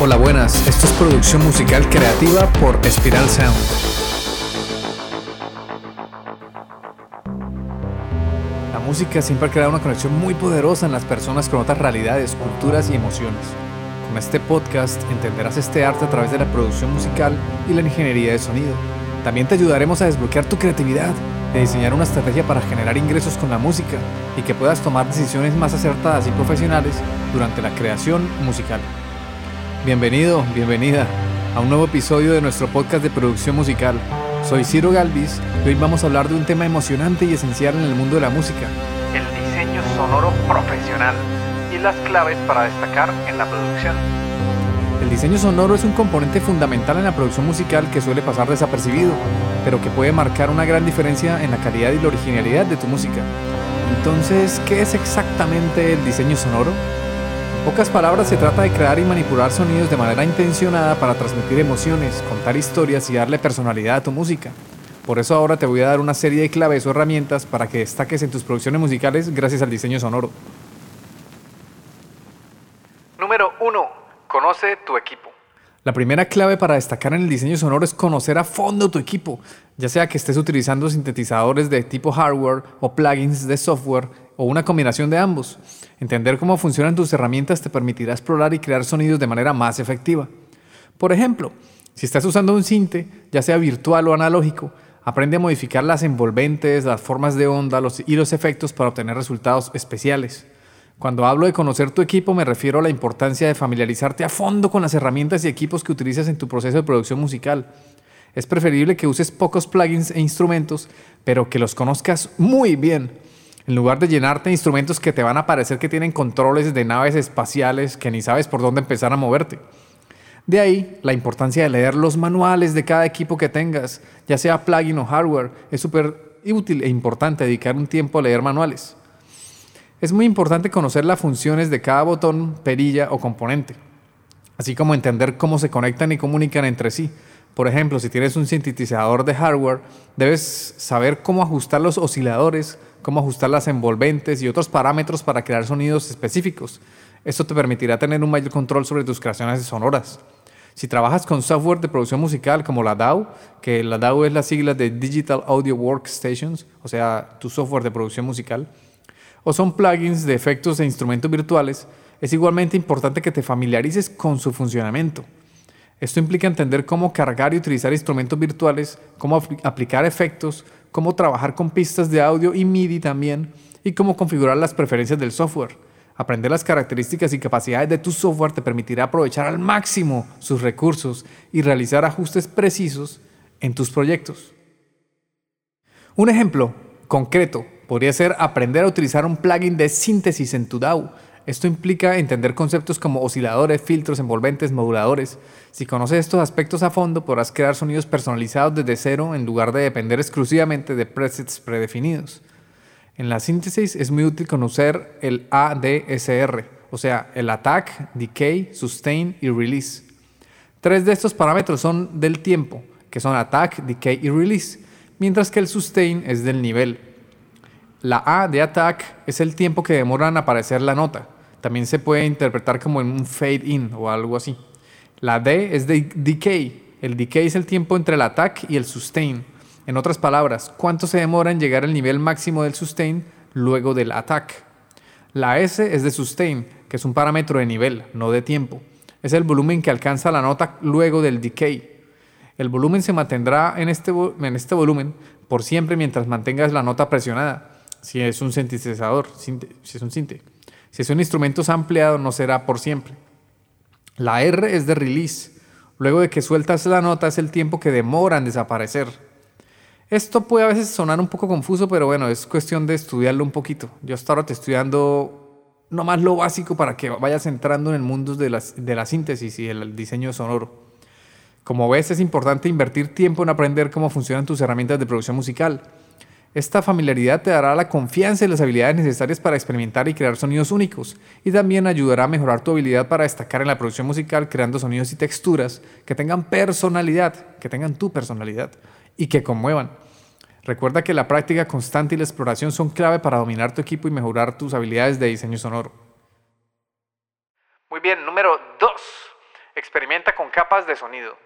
Hola, buenas. Esto es producción musical creativa por Spiral Sound. La música siempre ha creado una conexión muy poderosa en las personas con otras realidades, culturas y emociones. Con este podcast entenderás este arte a través de la producción musical y la ingeniería de sonido. También te ayudaremos a desbloquear tu creatividad, de diseñar una estrategia para generar ingresos con la música y que puedas tomar decisiones más acertadas y profesionales durante la creación musical. Bienvenido, bienvenida a un nuevo episodio de nuestro podcast de producción musical. Soy Ciro Galvis y hoy vamos a hablar de un tema emocionante y esencial en el mundo de la música. El diseño sonoro profesional y las claves para destacar en la producción. El diseño sonoro es un componente fundamental en la producción musical que suele pasar desapercibido, pero que puede marcar una gran diferencia en la calidad y la originalidad de tu música. Entonces, ¿qué es exactamente el diseño sonoro? Pocas palabras, se trata de crear y manipular sonidos de manera intencionada para transmitir emociones, contar historias y darle personalidad a tu música. Por eso ahora te voy a dar una serie de claves o herramientas para que destaques en tus producciones musicales gracias al diseño sonoro. Número 1. Conoce tu equipo. La primera clave para destacar en el diseño sonoro es conocer a fondo tu equipo, ya sea que estés utilizando sintetizadores de tipo hardware o plugins de software o una combinación de ambos. Entender cómo funcionan tus herramientas te permitirá explorar y crear sonidos de manera más efectiva. Por ejemplo, si estás usando un sinte, ya sea virtual o analógico, aprende a modificar las envolventes, las formas de onda y los efectos para obtener resultados especiales. Cuando hablo de conocer tu equipo me refiero a la importancia de familiarizarte a fondo con las herramientas y equipos que utilizas en tu proceso de producción musical. Es preferible que uses pocos plugins e instrumentos, pero que los conozcas muy bien en lugar de llenarte de instrumentos que te van a parecer que tienen controles de naves espaciales que ni sabes por dónde empezar a moverte. De ahí la importancia de leer los manuales de cada equipo que tengas, ya sea plugin o hardware. Es súper útil e importante dedicar un tiempo a leer manuales. Es muy importante conocer las funciones de cada botón, perilla o componente, así como entender cómo se conectan y comunican entre sí. Por ejemplo, si tienes un sintetizador de hardware, debes saber cómo ajustar los osciladores, cómo ajustar las envolventes y otros parámetros para crear sonidos específicos. Esto te permitirá tener un mayor control sobre tus creaciones sonoras. Si trabajas con software de producción musical como la DAW, que la DAW es la sigla de Digital Audio Workstations, o sea, tu software de producción musical, o son plugins de efectos e instrumentos virtuales, es igualmente importante que te familiarices con su funcionamiento. Esto implica entender cómo cargar y utilizar instrumentos virtuales, cómo aplicar efectos, cómo trabajar con pistas de audio y MIDI también, y cómo configurar las preferencias del software. Aprender las características y capacidades de tu software te permitirá aprovechar al máximo sus recursos y realizar ajustes precisos en tus proyectos. Un ejemplo concreto podría ser aprender a utilizar un plugin de síntesis en tu DAW esto implica entender conceptos como osciladores, filtros, envolventes, moduladores. Si conoces estos aspectos a fondo, podrás crear sonidos personalizados desde cero en lugar de depender exclusivamente de presets predefinidos. En la síntesis es muy útil conocer el ADSR, o sea, el Attack, Decay, Sustain y Release. Tres de estos parámetros son del tiempo, que son Attack, Decay y Release, mientras que el Sustain es del nivel. La A de Attack es el tiempo que demora en aparecer la nota. También se puede interpretar como un fade in o algo así. La D es de decay. El decay es el tiempo entre el attack y el sustain. En otras palabras, cuánto se demora en llegar al nivel máximo del sustain luego del attack. La S es de sustain, que es un parámetro de nivel, no de tiempo. Es el volumen que alcanza la nota luego del decay. El volumen se mantendrá en este, en este volumen por siempre mientras mantengas la nota presionada, si es un sintetizador, si es un sinte. Si es un instrumento ampliado, no será por siempre. La R es de release. Luego de que sueltas la nota es el tiempo que demora en desaparecer. Esto puede a veces sonar un poco confuso, pero bueno, es cuestión de estudiarlo un poquito. Yo hasta ahora te estoy dando nomás lo básico para que vayas entrando en el mundo de la, de la síntesis y el diseño sonoro. Como ves, es importante invertir tiempo en aprender cómo funcionan tus herramientas de producción musical. Esta familiaridad te dará la confianza y las habilidades necesarias para experimentar y crear sonidos únicos y también ayudará a mejorar tu habilidad para destacar en la producción musical creando sonidos y texturas que tengan personalidad, que tengan tu personalidad y que conmuevan. Recuerda que la práctica constante y la exploración son clave para dominar tu equipo y mejorar tus habilidades de diseño sonoro. Muy bien, número 2. Experimenta con capas de sonido.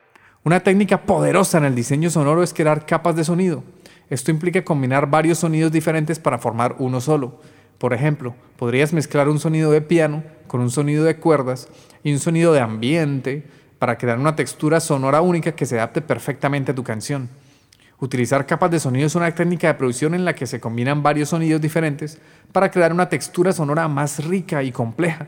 Una técnica poderosa en el diseño sonoro es crear capas de sonido. Esto implica combinar varios sonidos diferentes para formar uno solo. Por ejemplo, podrías mezclar un sonido de piano con un sonido de cuerdas y un sonido de ambiente para crear una textura sonora única que se adapte perfectamente a tu canción. Utilizar capas de sonido es una técnica de producción en la que se combinan varios sonidos diferentes para crear una textura sonora más rica y compleja.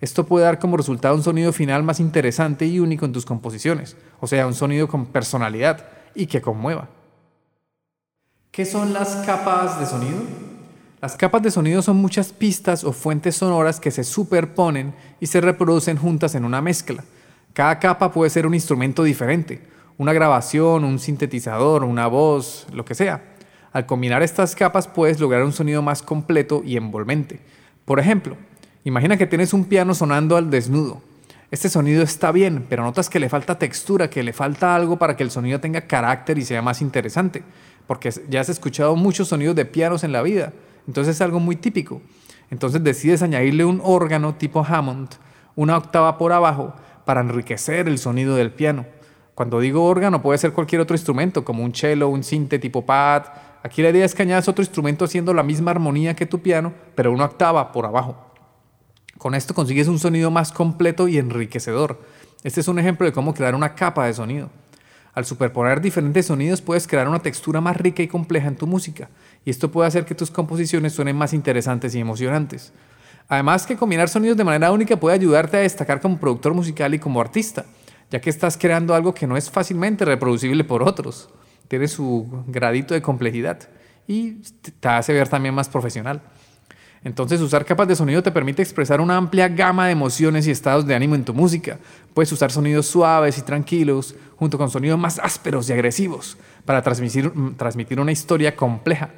Esto puede dar como resultado un sonido final más interesante y único en tus composiciones, o sea, un sonido con personalidad y que conmueva. ¿Qué son las capas de sonido? Las capas de sonido son muchas pistas o fuentes sonoras que se superponen y se reproducen juntas en una mezcla. Cada capa puede ser un instrumento diferente, una grabación, un sintetizador, una voz, lo que sea. Al combinar estas capas puedes lograr un sonido más completo y envolvente. Por ejemplo, imagina que tienes un piano sonando al desnudo. Este sonido está bien, pero notas que le falta textura, que le falta algo para que el sonido tenga carácter y sea más interesante porque ya has escuchado muchos sonidos de pianos en la vida, entonces es algo muy típico. Entonces decides añadirle un órgano tipo Hammond, una octava por abajo, para enriquecer el sonido del piano. Cuando digo órgano puede ser cualquier otro instrumento, como un cello, un sinte tipo pad. Aquí la idea es que añadas otro instrumento haciendo la misma armonía que tu piano, pero una octava por abajo. Con esto consigues un sonido más completo y enriquecedor. Este es un ejemplo de cómo crear una capa de sonido. Al superponer diferentes sonidos puedes crear una textura más rica y compleja en tu música, y esto puede hacer que tus composiciones suenen más interesantes y emocionantes. Además que combinar sonidos de manera única puede ayudarte a destacar como productor musical y como artista, ya que estás creando algo que no es fácilmente reproducible por otros. Tiene su gradito de complejidad y te hace ver también más profesional. Entonces usar capas de sonido te permite expresar una amplia gama de emociones y estados de ánimo en tu música. Puedes usar sonidos suaves y tranquilos junto con sonidos más ásperos y agresivos para transmitir, mm, transmitir una historia compleja.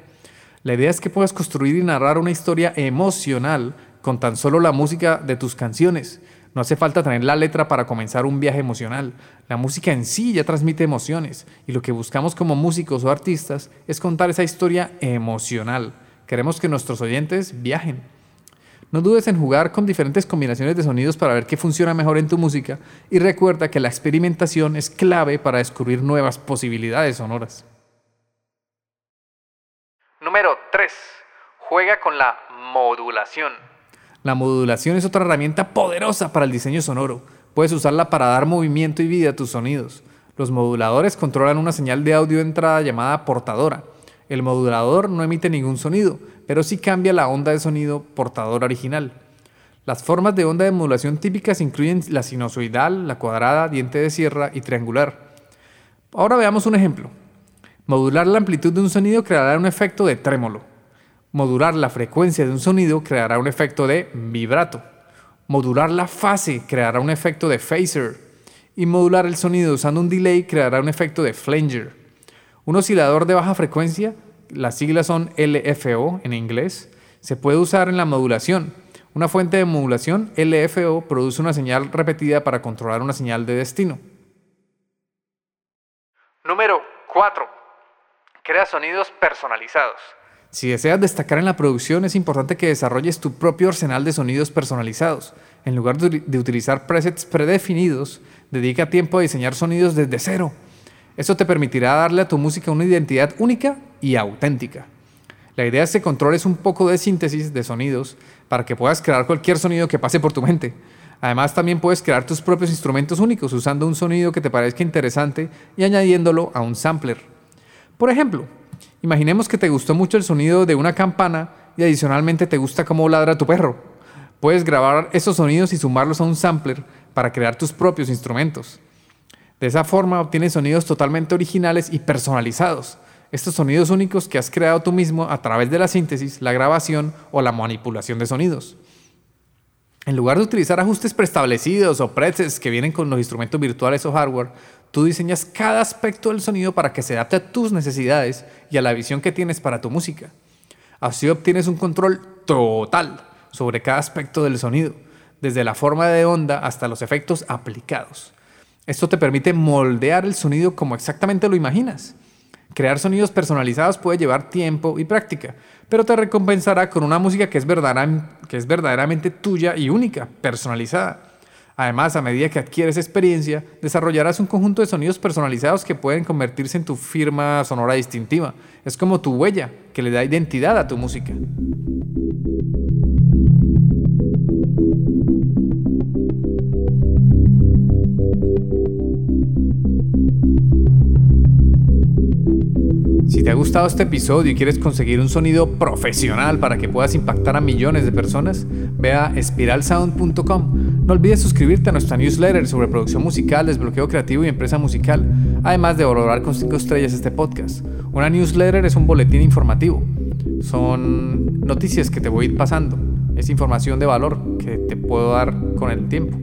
La idea es que puedas construir y narrar una historia emocional con tan solo la música de tus canciones. No hace falta tener la letra para comenzar un viaje emocional. La música en sí ya transmite emociones y lo que buscamos como músicos o artistas es contar esa historia emocional. Queremos que nuestros oyentes viajen. No dudes en jugar con diferentes combinaciones de sonidos para ver qué funciona mejor en tu música y recuerda que la experimentación es clave para descubrir nuevas posibilidades sonoras. Número 3. Juega con la modulación. La modulación es otra herramienta poderosa para el diseño sonoro. Puedes usarla para dar movimiento y vida a tus sonidos. Los moduladores controlan una señal de audio de entrada llamada portadora el modulador no emite ningún sonido, pero sí cambia la onda de sonido portador original. Las formas de onda de modulación típicas incluyen la sinusoidal, la cuadrada, diente de sierra y triangular. Ahora veamos un ejemplo. Modular la amplitud de un sonido creará un efecto de trémolo. Modular la frecuencia de un sonido creará un efecto de vibrato. Modular la fase creará un efecto de phaser. Y modular el sonido usando un delay creará un efecto de flanger. Un oscilador de baja frecuencia, las siglas son LFO en inglés, se puede usar en la modulación. Una fuente de modulación, LFO, produce una señal repetida para controlar una señal de destino. Número 4. Crea sonidos personalizados. Si deseas destacar en la producción, es importante que desarrolles tu propio arsenal de sonidos personalizados. En lugar de utilizar presets predefinidos, dedica tiempo a diseñar sonidos desde cero esto te permitirá darle a tu música una identidad única y auténtica. La idea es que controles un poco de síntesis de sonidos para que puedas crear cualquier sonido que pase por tu mente. Además, también puedes crear tus propios instrumentos únicos usando un sonido que te parezca interesante y añadiéndolo a un sampler. Por ejemplo, imaginemos que te gustó mucho el sonido de una campana y adicionalmente te gusta cómo ladra tu perro. Puedes grabar esos sonidos y sumarlos a un sampler para crear tus propios instrumentos. De esa forma obtienes sonidos totalmente originales y personalizados. Estos sonidos únicos que has creado tú mismo a través de la síntesis, la grabación o la manipulación de sonidos. En lugar de utilizar ajustes preestablecidos o presets que vienen con los instrumentos virtuales o hardware, tú diseñas cada aspecto del sonido para que se adapte a tus necesidades y a la visión que tienes para tu música. Así obtienes un control total sobre cada aspecto del sonido, desde la forma de onda hasta los efectos aplicados. Esto te permite moldear el sonido como exactamente lo imaginas. Crear sonidos personalizados puede llevar tiempo y práctica, pero te recompensará con una música que es, verdaderamente tuya y única, personalizada. Además, a medida que adquieres experiencia, desarrollarás un conjunto de sonidos personalizados que pueden convertirse en tu firma sonora distintiva. Es como tu huella, que le da identidad a tu música. Si te ha gustado este episodio y quieres conseguir un sonido profesional para que puedas impactar a millones de personas, ve a espiralsound.com. No olvides suscribirte a nuestra newsletter sobre producción musical, desbloqueo creativo y empresa musical, además de valorar con 5 estrellas este podcast. Una newsletter es un boletín informativo. Son noticias que te voy a ir pasando. Es información de valor que te puedo dar con el tiempo.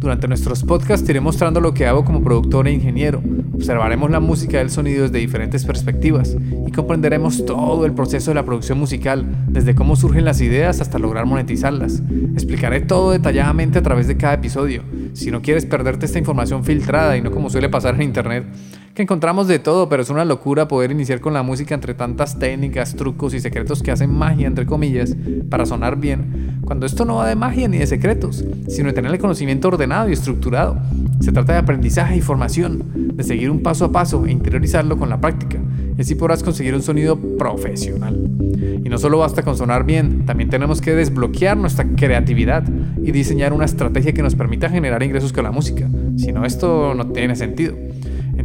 Durante nuestros podcasts iré mostrando lo que hago como productor e ingeniero. Observaremos la música y el sonido desde diferentes perspectivas y comprenderemos todo el proceso de la producción musical, desde cómo surgen las ideas hasta lograr monetizarlas. Explicaré todo detalladamente a través de cada episodio. Si no quieres perderte esta información filtrada y no como suele pasar en internet, que encontramos de todo, pero es una locura poder iniciar con la música entre tantas técnicas, trucos y secretos que hacen magia, entre comillas, para sonar bien, cuando esto no va de magia ni de secretos, sino de tener el conocimiento ordenado y estructurado. Se trata de aprendizaje y formación, de seguir un paso a paso e interiorizarlo con la práctica, y así podrás conseguir un sonido profesional. Y no solo basta con sonar bien, también tenemos que desbloquear nuestra creatividad y diseñar una estrategia que nos permita generar ingresos con la música, si no esto no tiene sentido.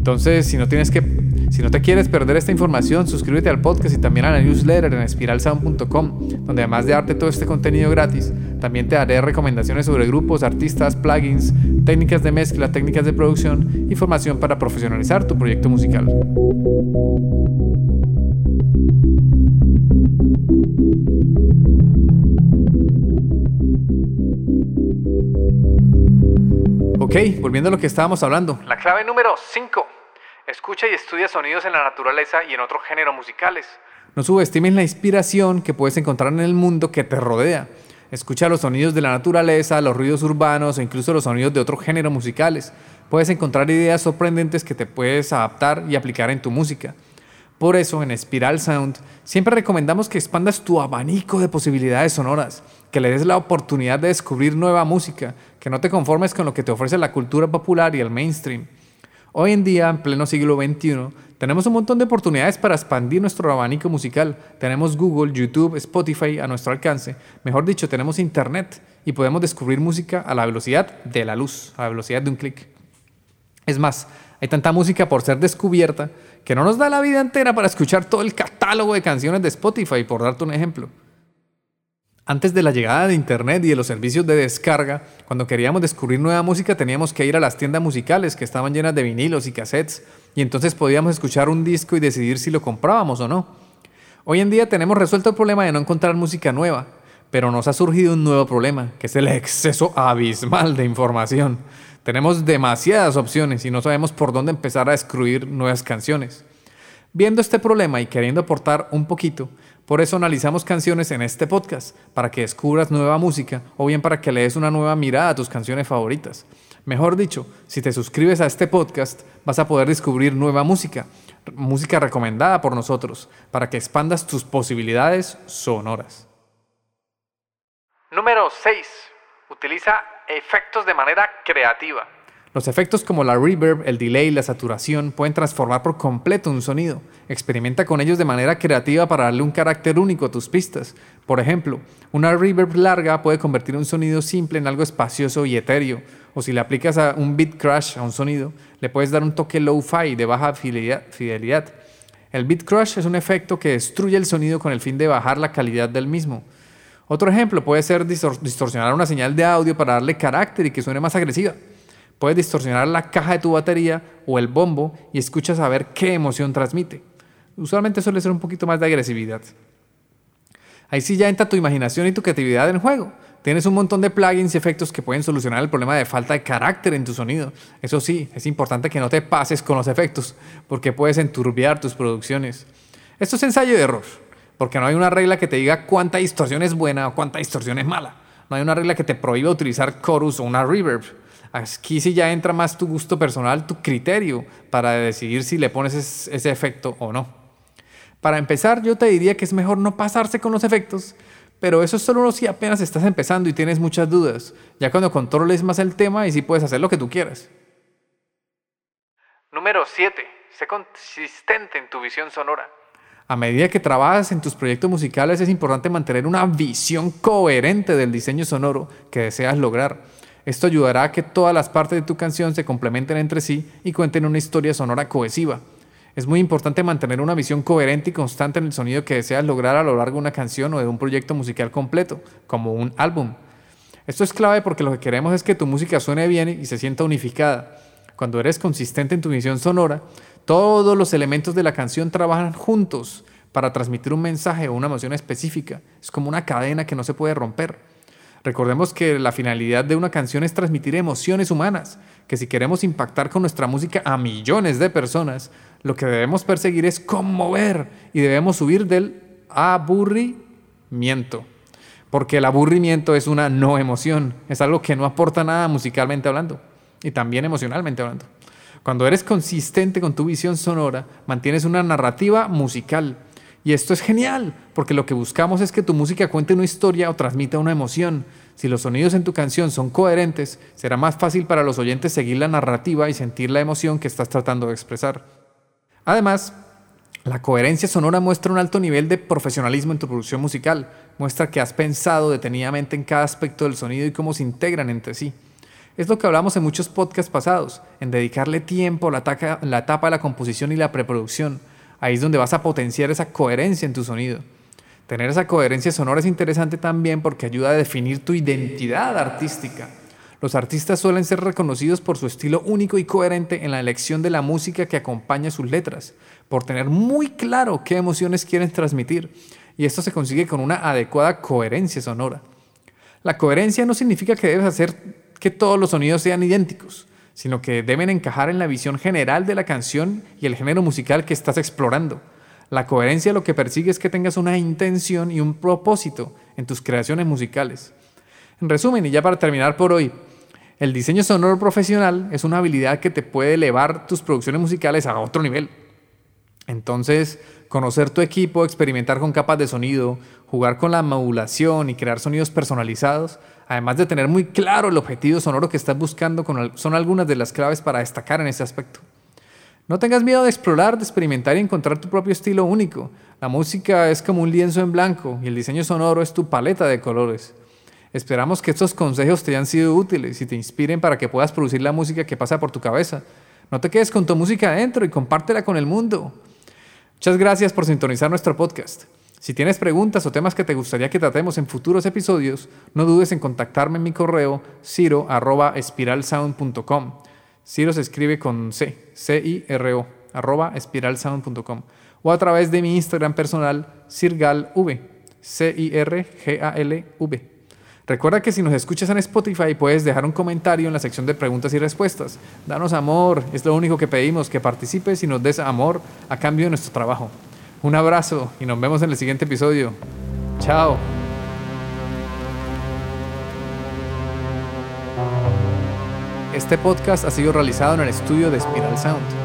Entonces, si no tienes que si no te quieres perder esta información, suscríbete al podcast y también a la newsletter en espiralsound.com, donde además de darte todo este contenido gratis, también te daré recomendaciones sobre grupos, artistas, plugins, técnicas de mezcla, técnicas de producción y formación para profesionalizar tu proyecto musical. Ok, volviendo a lo que estábamos hablando. La clave número 5. Escucha y estudia sonidos en la naturaleza y en otros géneros musicales. No subestimes la inspiración que puedes encontrar en el mundo que te rodea. Escucha los sonidos de la naturaleza, los ruidos urbanos o incluso los sonidos de otros géneros musicales. Puedes encontrar ideas sorprendentes que te puedes adaptar y aplicar en tu música. Por eso, en Spiral Sound, siempre recomendamos que expandas tu abanico de posibilidades sonoras, que le des la oportunidad de descubrir nueva música, que no te conformes con lo que te ofrece la cultura popular y el mainstream. Hoy en día, en pleno siglo XXI, tenemos un montón de oportunidades para expandir nuestro abanico musical. Tenemos Google, YouTube, Spotify a nuestro alcance. Mejor dicho, tenemos Internet y podemos descubrir música a la velocidad de la luz, a la velocidad de un clic. Es más, hay tanta música por ser descubierta que no nos da la vida entera para escuchar todo el catálogo de canciones de Spotify, por darte un ejemplo. Antes de la llegada de Internet y de los servicios de descarga, cuando queríamos descubrir nueva música teníamos que ir a las tiendas musicales que estaban llenas de vinilos y cassettes, y entonces podíamos escuchar un disco y decidir si lo comprábamos o no. Hoy en día tenemos resuelto el problema de no encontrar música nueva, pero nos ha surgido un nuevo problema, que es el exceso abismal de información. Tenemos demasiadas opciones y no sabemos por dónde empezar a descubrir nuevas canciones. Viendo este problema y queriendo aportar un poquito, por eso analizamos canciones en este podcast, para que descubras nueva música o bien para que le des una nueva mirada a tus canciones favoritas. Mejor dicho, si te suscribes a este podcast, vas a poder descubrir nueva música, música recomendada por nosotros, para que expandas tus posibilidades sonoras. Número 6. Utiliza efectos de manera creativa. Los efectos como la reverb, el delay y la saturación pueden transformar por completo un sonido. Experimenta con ellos de manera creativa para darle un carácter único a tus pistas. Por ejemplo, una reverb larga puede convertir un sonido simple en algo espacioso y etéreo. O si le aplicas a un beat crash a un sonido, le puedes dar un toque low-fi de baja fidelidad. El beat crash es un efecto que destruye el sonido con el fin de bajar la calidad del mismo. Otro ejemplo puede ser distorsionar una señal de audio para darle carácter y que suene más agresiva. Puedes distorsionar la caja de tu batería o el bombo y escuchas a ver qué emoción transmite. Usualmente suele ser un poquito más de agresividad. Ahí sí ya entra tu imaginación y tu creatividad en juego. Tienes un montón de plugins y efectos que pueden solucionar el problema de falta de carácter en tu sonido. Eso sí, es importante que no te pases con los efectos, porque puedes enturbiar tus producciones. Esto es ensayo de error, porque no hay una regla que te diga cuánta distorsión es buena o cuánta distorsión es mala. No hay una regla que te prohíba utilizar chorus o una reverb. Aquí sí ya entra más tu gusto personal, tu criterio para decidir si le pones ese efecto o no. Para empezar, yo te diría que es mejor no pasarse con los efectos, Pero eso es solo si apenas estás empezando y tienes muchas dudas. Ya cuando controles más el tema y sí puedes hacer lo que tú quieras. Número 7. Sé consistente en tu visión sonora. A medida que trabajas en tus proyectos musicales es importante mantener una visión coherente del diseño sonoro que deseas lograr. Esto ayudará a que todas las partes de tu canción se complementen entre sí y cuenten una historia sonora cohesiva. Es muy importante mantener una visión coherente y constante en el sonido que deseas lograr a lo largo de una canción o de un proyecto musical completo, como un álbum. Esto es clave porque lo que queremos es que tu música suene bien y se sienta unificada. Cuando eres consistente en tu visión sonora, todos los elementos de la canción trabajan juntos para transmitir un mensaje o una emoción específica. Es como una cadena que no se puede romper. Recordemos que la finalidad de una canción es transmitir emociones humanas, que si queremos impactar con nuestra música a millones de personas, lo que debemos perseguir es conmover y debemos subir del aburrimiento. Porque el aburrimiento es una no emoción, es algo que no aporta nada musicalmente hablando y también emocionalmente hablando. Cuando eres consistente con tu visión sonora, mantienes una narrativa musical. Y esto es genial, porque lo que buscamos es que tu música cuente una historia o transmita una emoción. Si los sonidos en tu canción son coherentes, será más fácil para los oyentes seguir la narrativa y sentir la emoción que estás tratando de expresar. Además, la coherencia sonora muestra un alto nivel de profesionalismo en tu producción musical, muestra que has pensado detenidamente en cada aspecto del sonido y cómo se integran entre sí. Es lo que hablamos en muchos podcasts pasados, en dedicarle tiempo a la, la etapa de la composición y la preproducción. Ahí es donde vas a potenciar esa coherencia en tu sonido. Tener esa coherencia sonora es interesante también porque ayuda a definir tu identidad artística. Los artistas suelen ser reconocidos por su estilo único y coherente en la elección de la música que acompaña sus letras, por tener muy claro qué emociones quieren transmitir, y esto se consigue con una adecuada coherencia sonora. La coherencia no significa que debes hacer que todos los sonidos sean idénticos, sino que deben encajar en la visión general de la canción y el género musical que estás explorando. La coherencia lo que persigue es que tengas una intención y un propósito en tus creaciones musicales. En resumen, y ya para terminar por hoy, el diseño sonoro profesional es una habilidad que te puede elevar tus producciones musicales a otro nivel. Entonces, conocer tu equipo, experimentar con capas de sonido, jugar con la modulación y crear sonidos personalizados, además de tener muy claro el objetivo sonoro que estás buscando, son algunas de las claves para destacar en ese aspecto. No tengas miedo de explorar, de experimentar y encontrar tu propio estilo único. La música es como un lienzo en blanco y el diseño sonoro es tu paleta de colores. Esperamos que estos consejos te hayan sido útiles y te inspiren para que puedas producir la música que pasa por tu cabeza. No te quedes con tu música adentro y compártela con el mundo. Muchas gracias por sintonizar nuestro podcast. Si tienes preguntas o temas que te gustaría que tratemos en futuros episodios, no dudes en contactarme en mi correo ciro.espiralsound.com. Ciro se escribe con C, C-I-R-O, arroba espiralsound.com. O a través de mi Instagram personal, cirgalv, C-I-R-G-A-L-V. Recuerda que si nos escuchas en Spotify puedes dejar un comentario en la sección de preguntas y respuestas. Danos amor, es lo único que pedimos, que participes y nos des amor a cambio de nuestro trabajo. Un abrazo y nos vemos en el siguiente episodio. Chao. Este podcast ha sido realizado en el estudio de Spiral Sound.